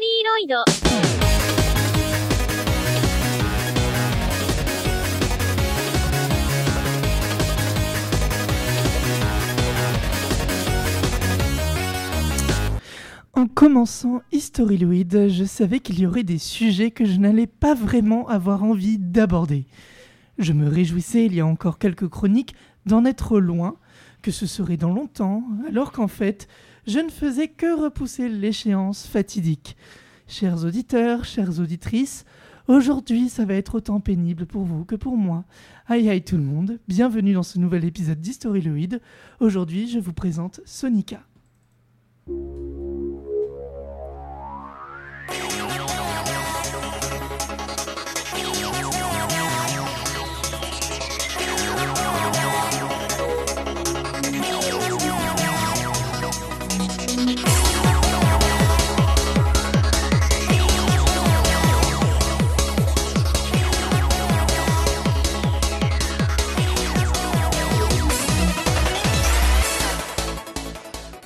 リーロイド。En commençant Historyloid, je savais qu'il y aurait des sujets que je n'allais pas vraiment avoir envie d'aborder. Je me réjouissais il y a encore quelques chroniques d'en être loin, que ce serait dans longtemps, alors qu'en fait, je ne faisais que repousser l'échéance fatidique. Chers auditeurs, chères auditrices, aujourd'hui ça va être autant pénible pour vous que pour moi. Aïe aïe tout le monde, bienvenue dans ce nouvel épisode d'Historyloid. Aujourd'hui je vous présente Sonica.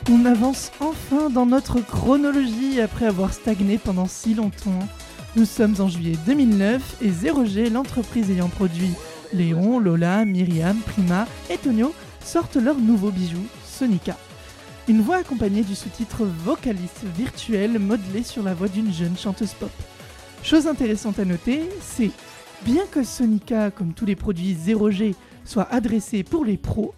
On avance enfin dans notre chronologie après avoir stagné pendant si longtemps. Nous sommes en juillet 2009 et 0G, l'entreprise ayant produit Léon, Lola, Myriam, Prima et Tonio, sortent leur nouveau bijou, Sonica. Une voix accompagnée du sous-titre vocaliste virtuel modelé sur la voix d'une jeune chanteuse pop. Chose intéressante à noter, c'est bien que Sonica, comme tous les produits 0G, soit adressé pour les pros,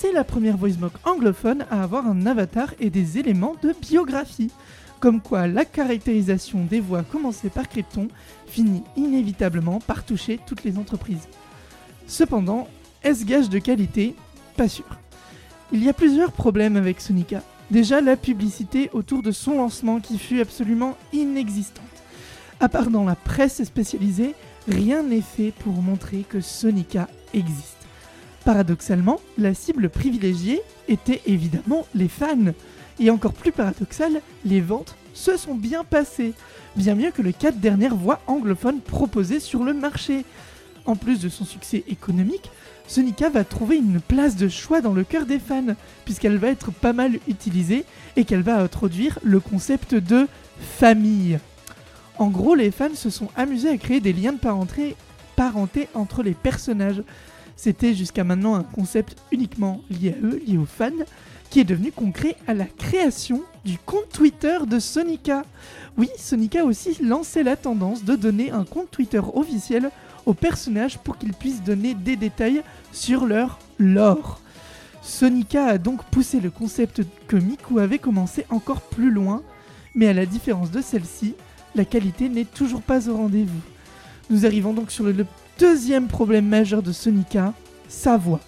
c'est la première voice anglophone à avoir un avatar et des éléments de biographie. Comme quoi la caractérisation des voix commencée par Krypton finit inévitablement par toucher toutes les entreprises. Cependant, est-ce gage de qualité? Pas sûr. Il y a plusieurs problèmes avec Sonica. Déjà la publicité autour de son lancement qui fut absolument inexistante. À part dans la presse spécialisée, rien n'est fait pour montrer que Sonica existe. Paradoxalement, la cible privilégiée était évidemment les fans. Et encore plus paradoxal, les ventes se sont bien passées, bien mieux que les quatre dernières voix anglophones proposées sur le marché. En plus de son succès économique, Sonica va trouver une place de choix dans le cœur des fans, puisqu'elle va être pas mal utilisée et qu'elle va introduire le concept de famille. En gros, les fans se sont amusés à créer des liens de parenté, parenté entre les personnages, c'était jusqu'à maintenant un concept uniquement lié à eux, lié aux fans, qui est devenu concret à la création du compte Twitter de Sonica. Oui, Sonica a aussi lancé la tendance de donner un compte Twitter officiel aux personnages pour qu'ils puissent donner des détails sur leur lore. Sonica a donc poussé le concept que Miku avait commencé encore plus loin, mais à la différence de celle-ci, la qualité n'est toujours pas au rendez-vous. Nous arrivons donc sur le Deuxième problème majeur de Sonica, sa voix.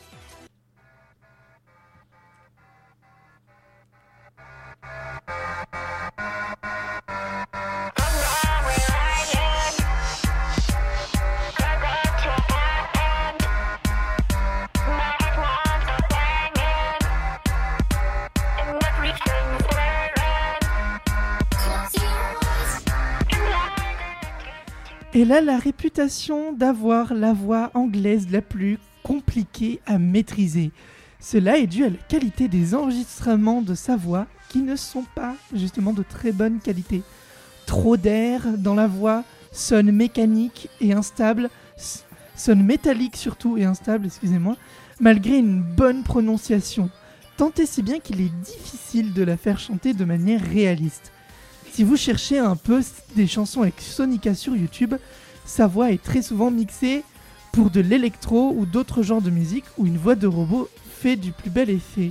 Elle a la réputation d'avoir la voix anglaise la plus compliquée à maîtriser. Cela est dû à la qualité des enregistrements de sa voix qui ne sont pas justement de très bonne qualité. Trop d'air dans la voix, sonne mécanique et instable, sonne métallique surtout et instable, excusez-moi, malgré une bonne prononciation. Tant et si bien qu'il est difficile de la faire chanter de manière réaliste. Si vous cherchez un peu des chansons avec Sonica sur YouTube, sa voix est très souvent mixée pour de l'électro ou d'autres genres de musique où une voix de robot fait du plus bel effet.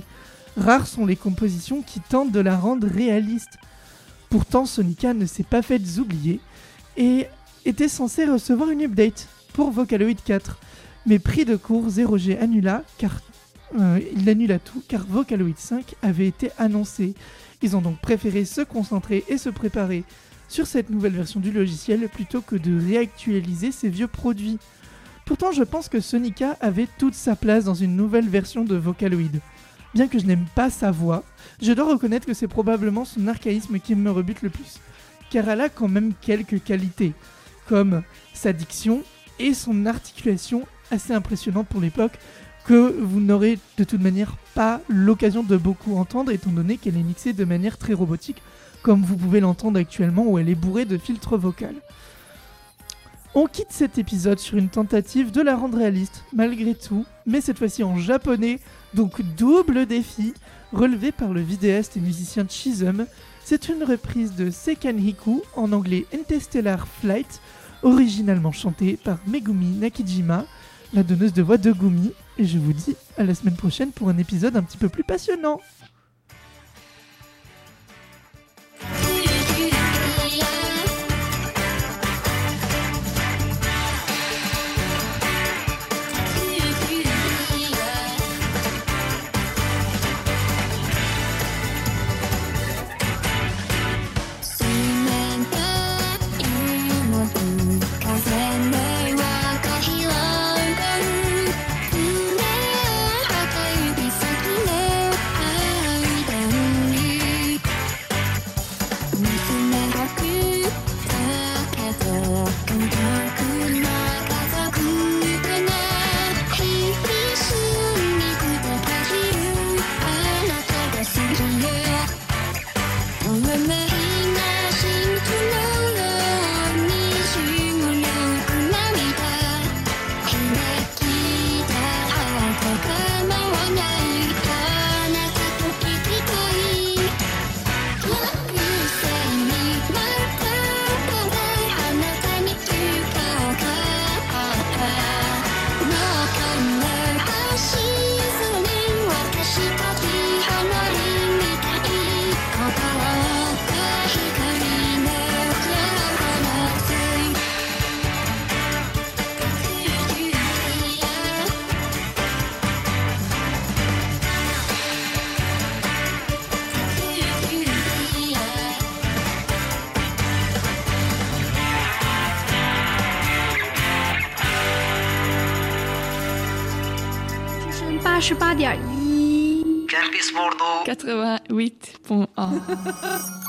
Rares sont les compositions qui tentent de la rendre réaliste. Pourtant, Sonica ne s'est pas fait oublier et était censé recevoir une update pour Vocaloid 4. Mais prix de cours 0G annula car euh, il annula tout car Vocaloid 5 avait été annoncé. Ils ont donc préféré se concentrer et se préparer sur cette nouvelle version du logiciel plutôt que de réactualiser ces vieux produits. Pourtant, je pense que Sonica avait toute sa place dans une nouvelle version de Vocaloid. Bien que je n'aime pas sa voix, je dois reconnaître que c'est probablement son archaïsme qui me rebute le plus. Car elle a quand même quelques qualités, comme sa diction et son articulation assez impressionnante pour l'époque, que vous n'aurez de toute manière pas l'occasion de beaucoup entendre étant donné qu'elle est mixée de manière très robotique comme vous pouvez l'entendre actuellement où elle est bourrée de filtres vocales. On quitte cet épisode sur une tentative de la rendre réaliste, malgré tout, mais cette fois-ci en japonais, donc double défi, relevé par le vidéaste et musicien Chisholm. C'est une reprise de Sekan Hiku en anglais Interstellar Flight, originalement chantée par Megumi Nakijima, la donneuse de voix de Gumi, et je vous dis à la semaine prochaine pour un épisode un petit peu plus passionnant. 十八点一 Campus Bordeaux. 88.1。